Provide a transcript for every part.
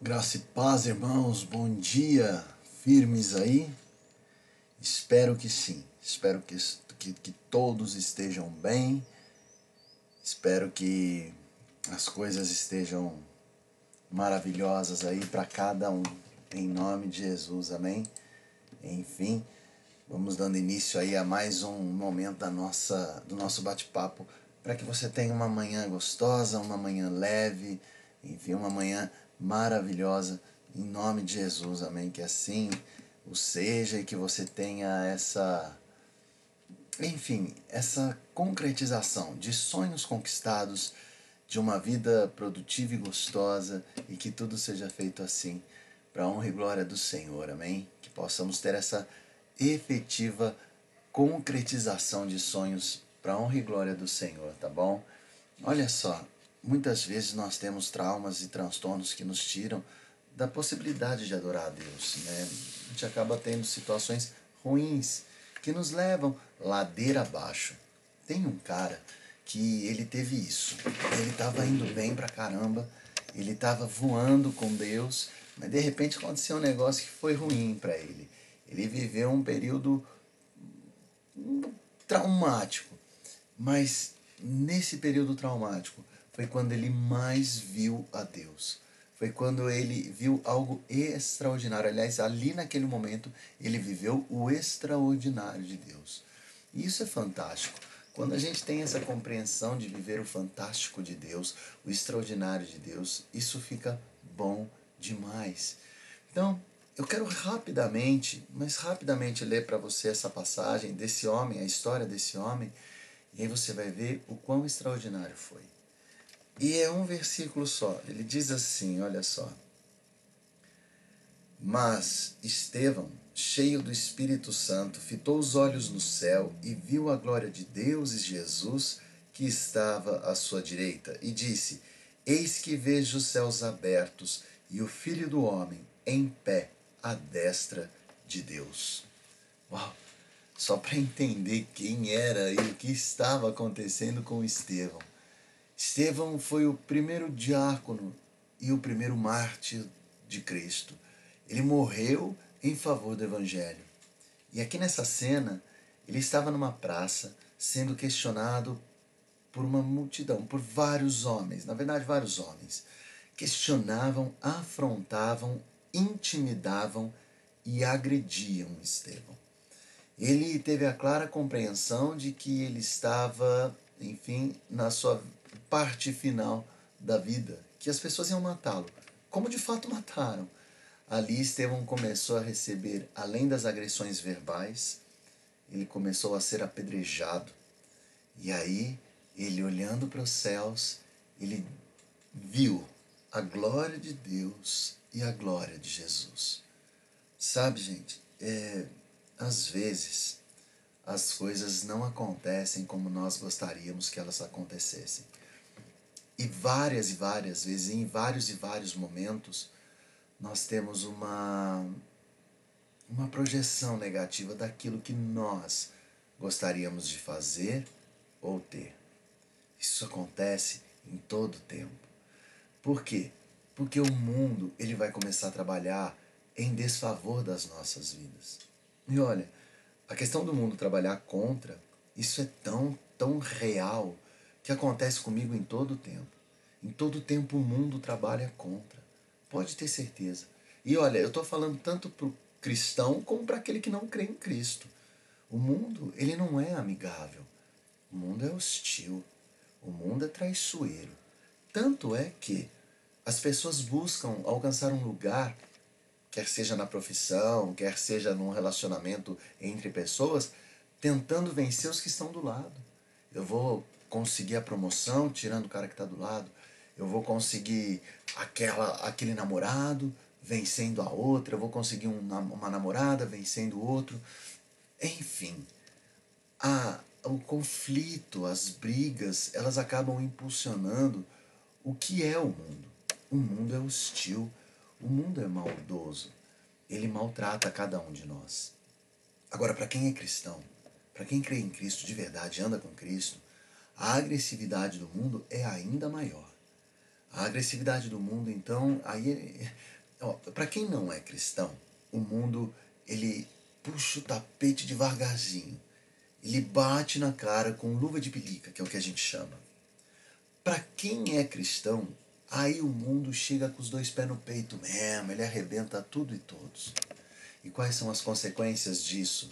Graça e paz, irmãos, bom dia, firmes aí? Espero que sim, espero que, que, que todos estejam bem, espero que as coisas estejam maravilhosas aí para cada um, em nome de Jesus, amém? Enfim, vamos dando início aí a mais um momento da nossa, do nosso bate-papo. Para que você tenha uma manhã gostosa, uma manhã leve, enfim, uma manhã maravilhosa, em nome de Jesus, amém? Que assim o seja e que você tenha essa, enfim, essa concretização de sonhos conquistados, de uma vida produtiva e gostosa e que tudo seja feito assim, para honra e glória do Senhor, amém? Que possamos ter essa efetiva concretização de sonhos para honra e glória do Senhor, tá bom? Olha só, Muitas vezes nós temos traumas e transtornos que nos tiram da possibilidade de adorar a Deus. Né? A gente acaba tendo situações ruins que nos levam ladeira abaixo. Tem um cara que ele teve isso. Ele estava indo bem pra caramba, ele estava voando com Deus, mas de repente aconteceu um negócio que foi ruim para ele. Ele viveu um período traumático, mas nesse período traumático, foi quando ele mais viu a Deus. Foi quando ele viu algo extraordinário. Aliás, ali naquele momento, ele viveu o extraordinário de Deus. E isso é fantástico. Quando a gente tem essa compreensão de viver o fantástico de Deus, o extraordinário de Deus, isso fica bom demais. Então, eu quero rapidamente, mas rapidamente ler para você essa passagem desse homem, a história desse homem, e aí você vai ver o quão extraordinário foi. E é um versículo só. Ele diz assim: olha só. Mas Estevão, cheio do Espírito Santo, fitou os olhos no céu e viu a glória de Deus e Jesus que estava à sua direita, e disse: Eis que vejo os céus abertos e o Filho do Homem em pé à destra de Deus. Uau! Só para entender quem era e o que estava acontecendo com Estevão. Estevão foi o primeiro diácono e o primeiro mártir de Cristo. Ele morreu em favor do Evangelho. E aqui nessa cena, ele estava numa praça sendo questionado por uma multidão, por vários homens, na verdade, vários homens. Questionavam, afrontavam, intimidavam e agrediam Estevão. Ele teve a clara compreensão de que ele estava, enfim, na sua parte final da vida, que as pessoas iam matá-lo, como de fato mataram. Ali Estevão começou a receber, além das agressões verbais, ele começou a ser apedrejado. E aí, ele olhando para os céus, ele viu a glória de Deus e a glória de Jesus. Sabe, gente, é, às vezes as coisas não acontecem como nós gostaríamos que elas acontecessem. E várias e várias vezes, em vários e vários momentos, nós temos uma, uma projeção negativa daquilo que nós gostaríamos de fazer ou ter. Isso acontece em todo tempo. Por quê? Porque o mundo ele vai começar a trabalhar em desfavor das nossas vidas. E olha, a questão do mundo trabalhar contra, isso é tão, tão real que acontece comigo em todo o tempo. Em todo o tempo o mundo trabalha contra. Pode ter certeza. E olha, eu estou falando tanto para o cristão como para aquele que não crê em Cristo. O mundo, ele não é amigável. O mundo é hostil. O mundo é traiçoeiro. Tanto é que as pessoas buscam alcançar um lugar, quer seja na profissão, quer seja num relacionamento entre pessoas, tentando vencer os que estão do lado. Eu vou conseguir a promoção tirando o cara que está do lado. Eu vou conseguir aquela, aquele namorado vencendo a outra. Eu vou conseguir um, uma namorada vencendo o outro. Enfim, a, o conflito, as brigas, elas acabam impulsionando o que é o mundo. O mundo é hostil, o mundo é maldoso. Ele maltrata cada um de nós. Agora, para quem é cristão, para quem crê em Cristo de verdade, anda com Cristo, a agressividade do mundo é ainda maior. A agressividade do mundo, então, aí para quem não é cristão, o mundo ele puxa o tapete devagarzinho. Ele bate na cara com luva de pelica, que é o que a gente chama. Para quem é cristão, aí o mundo chega com os dois pés no peito mesmo, ele arrebenta tudo e todos. E quais são as consequências disso?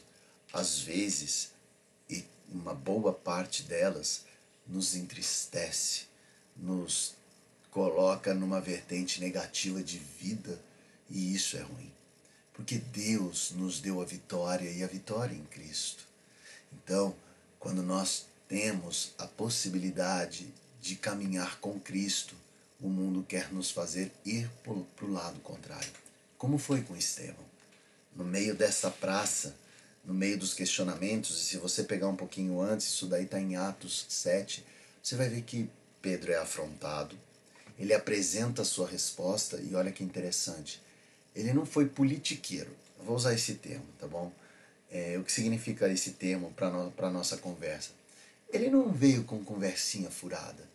Às vezes, e uma boa parte delas, nos entristece, nos coloca numa vertente negativa de vida e isso é ruim. Porque Deus nos deu a vitória e a vitória em Cristo. Então, quando nós temos a possibilidade de caminhar com Cristo, o mundo quer nos fazer ir para o lado contrário. Como foi com Estevão? No meio dessa praça, no meio dos questionamentos, e se você pegar um pouquinho antes, isso daí está em Atos 7, você vai ver que Pedro é afrontado, ele apresenta a sua resposta e olha que interessante. Ele não foi politiqueiro. Eu vou usar esse termo, tá bom? É, o que significa esse termo para no, a nossa conversa? Ele não veio com conversinha furada.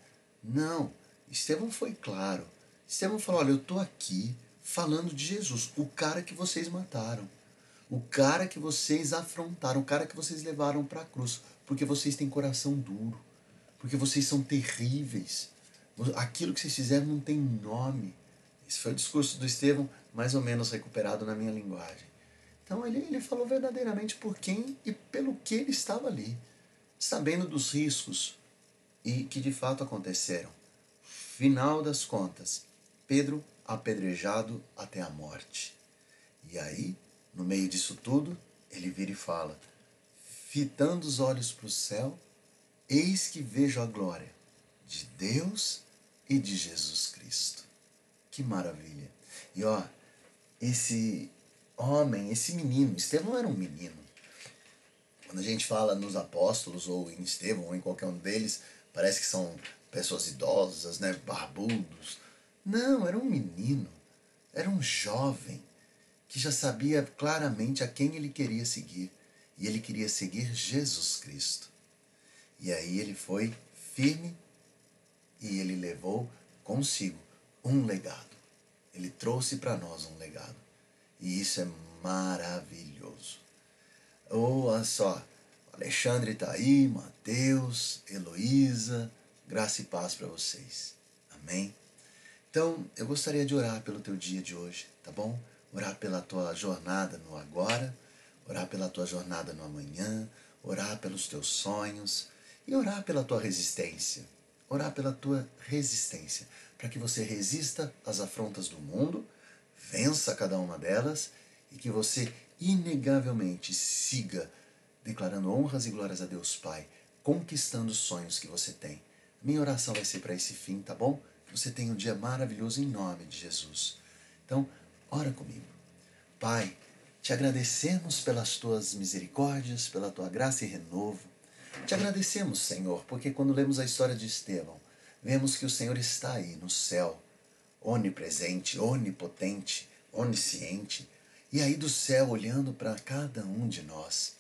Não. Estevão foi claro. Estevão falou: Olha, eu estou aqui falando de Jesus, o cara que vocês mataram, o cara que vocês afrontaram, o cara que vocês levaram para a cruz, porque vocês têm coração duro, porque vocês são terríveis Aquilo que vocês fizeram não tem nome. Esse foi o discurso do Estevão, mais ou menos recuperado na minha linguagem. Então ele, ele falou verdadeiramente por quem e pelo que ele estava ali, sabendo dos riscos e que de fato aconteceram. Final das contas, Pedro apedrejado até a morte. E aí, no meio disso tudo, ele vira e fala: fitando os olhos para o céu, eis que vejo a glória de Deus e de Jesus Cristo. Que maravilha! E ó, esse homem, esse menino, Estevão era um menino. Quando a gente fala nos apóstolos, ou em Estevão, ou em qualquer um deles, parece que são pessoas idosas, né, barbudos. Não, era um menino, era um jovem que já sabia claramente a quem ele queria seguir. E ele queria seguir Jesus Cristo. E aí ele foi firme e ele levou consigo um legado. Ele trouxe para nós um legado. E isso é maravilhoso. Olha só, Alexandre está aí, Mateus, Heloísa, graça e paz para vocês. Amém? Então, eu gostaria de orar pelo teu dia de hoje, tá bom? Orar pela tua jornada no agora, orar pela tua jornada no amanhã, orar pelos teus sonhos e orar pela tua resistência orar pela tua resistência, para que você resista às afrontas do mundo, vença cada uma delas e que você inegavelmente siga declarando honras e glórias a Deus Pai, conquistando os sonhos que você tem. Minha oração vai ser para esse fim, tá bom? Que você tenha um dia maravilhoso em nome de Jesus. Então, ora comigo. Pai, te agradecemos pelas tuas misericórdias, pela tua graça e renovo. Te agradecemos, Senhor, porque quando lemos a história de Estevão, vemos que o Senhor está aí no céu, onipresente, onipotente, onisciente, e aí do céu olhando para cada um de nós.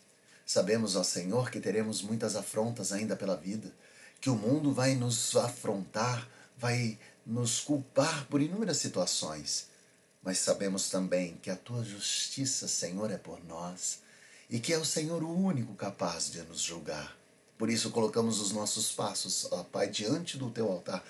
Sabemos, ó Senhor, que teremos muitas afrontas ainda pela vida, que o mundo vai nos afrontar, vai nos culpar por inúmeras situações. Mas sabemos também que a tua justiça, Senhor, é por nós e que é o Senhor o único capaz de nos julgar. Por isso colocamos os nossos passos, ó Pai, diante do teu altar,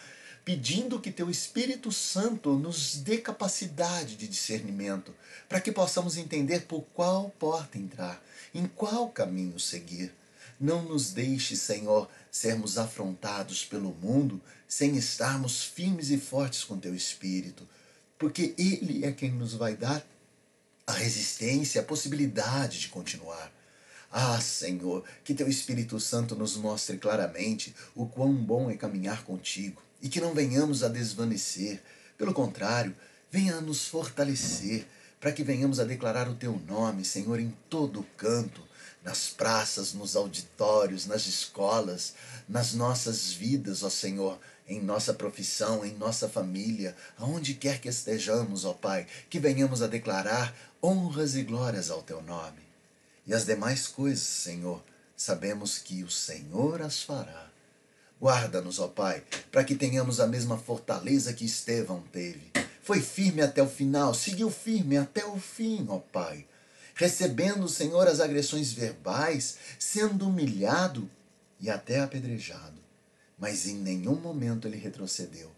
pedindo que teu Espírito Santo nos dê capacidade de discernimento, para que possamos entender por qual porta entrar, em qual caminho seguir. Não nos deixe, Senhor, sermos afrontados pelo mundo sem estarmos firmes e fortes com teu Espírito, porque Ele é quem nos vai dar a resistência, a possibilidade de continuar. Ah, Senhor, que teu Espírito Santo nos mostre claramente o quão bom é caminhar contigo e que não venhamos a desvanecer. Pelo contrário, venha a nos fortalecer para que venhamos a declarar o teu nome, Senhor, em todo canto, nas praças, nos auditórios, nas escolas, nas nossas vidas, ó Senhor, em nossa profissão, em nossa família, aonde quer que estejamos, ó Pai, que venhamos a declarar honras e glórias ao teu nome. E as demais coisas, Senhor, sabemos que o Senhor as fará. Guarda-nos, ó Pai, para que tenhamos a mesma fortaleza que Estevão teve. Foi firme até o final, seguiu firme até o fim, ó Pai. Recebendo, Senhor, as agressões verbais, sendo humilhado e até apedrejado. Mas em nenhum momento ele retrocedeu.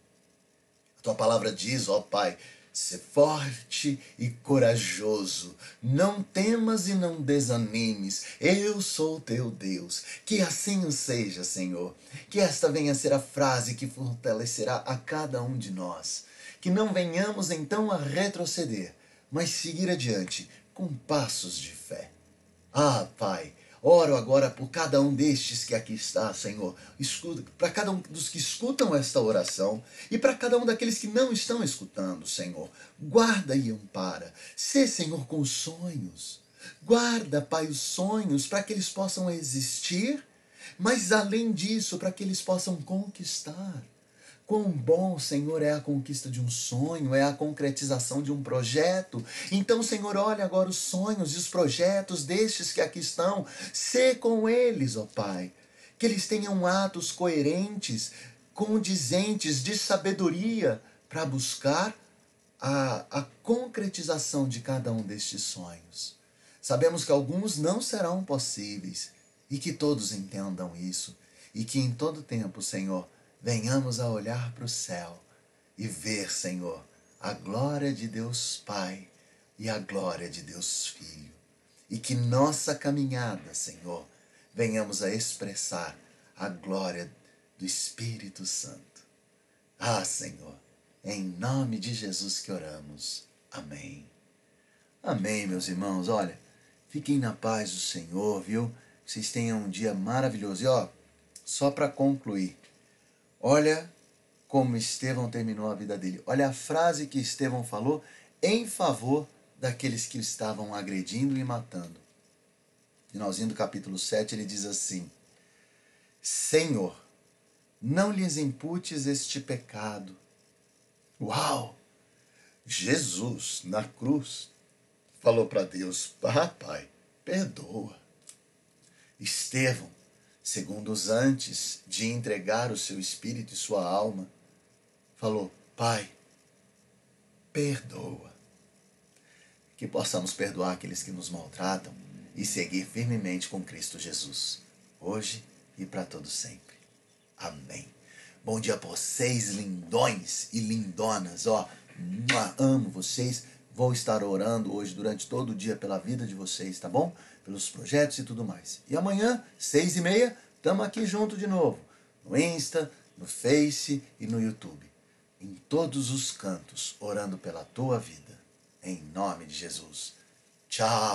A tua palavra diz, ó Pai, Ser forte e corajoso. Não temas e não desanimes. Eu sou teu Deus. Que assim seja, Senhor. Que esta venha a ser a frase que fortalecerá a cada um de nós. Que não venhamos então a retroceder, mas seguir adiante com passos de fé. Ah, Pai, Oro agora por cada um destes que aqui está, Senhor. Para cada um dos que escutam esta oração e para cada um daqueles que não estão escutando, Senhor. Guarda e ampara. Sê, Senhor, com os sonhos. Guarda, Pai, os sonhos para que eles possam existir, mas além disso, para que eles possam conquistar. Quão bom, Senhor, é a conquista de um sonho, é a concretização de um projeto. Então, Senhor, olha agora os sonhos e os projetos destes que aqui estão. Sê com eles, ó Pai. Que eles tenham atos coerentes, condizentes de sabedoria para buscar a, a concretização de cada um destes sonhos. Sabemos que alguns não serão possíveis e que todos entendam isso e que em todo tempo, Senhor, venhamos a olhar para o céu e ver, Senhor, a glória de Deus Pai e a glória de Deus Filho. E que nossa caminhada, Senhor, venhamos a expressar a glória do Espírito Santo. Ah, Senhor, em nome de Jesus que oramos. Amém. Amém, meus irmãos. Olha, fiquem na paz do Senhor, viu? Vocês tenham um dia maravilhoso. E ó, só para concluir, Olha como Estevão terminou a vida dele. Olha a frase que Estevão falou em favor daqueles que o estavam agredindo e matando. Finalzinho do capítulo 7, ele diz assim: Senhor, não lhes imputes este pecado. Uau! Jesus, na cruz, falou para Deus: Pai, perdoa. Estevão segundos antes de entregar o seu espírito e sua alma, falou: Pai, perdoa. Que possamos perdoar aqueles que nos maltratam e seguir firmemente com Cristo Jesus, hoje e para todo sempre. Amém. Bom dia para vocês, lindões e lindonas. Ó, amo vocês. Vou estar orando hoje durante todo o dia pela vida de vocês, tá bom? Pelos projetos e tudo mais. E amanhã, seis e meia, estamos aqui junto de novo. No Insta, no Face e no YouTube. Em todos os cantos, orando pela tua vida. Em nome de Jesus. Tchau.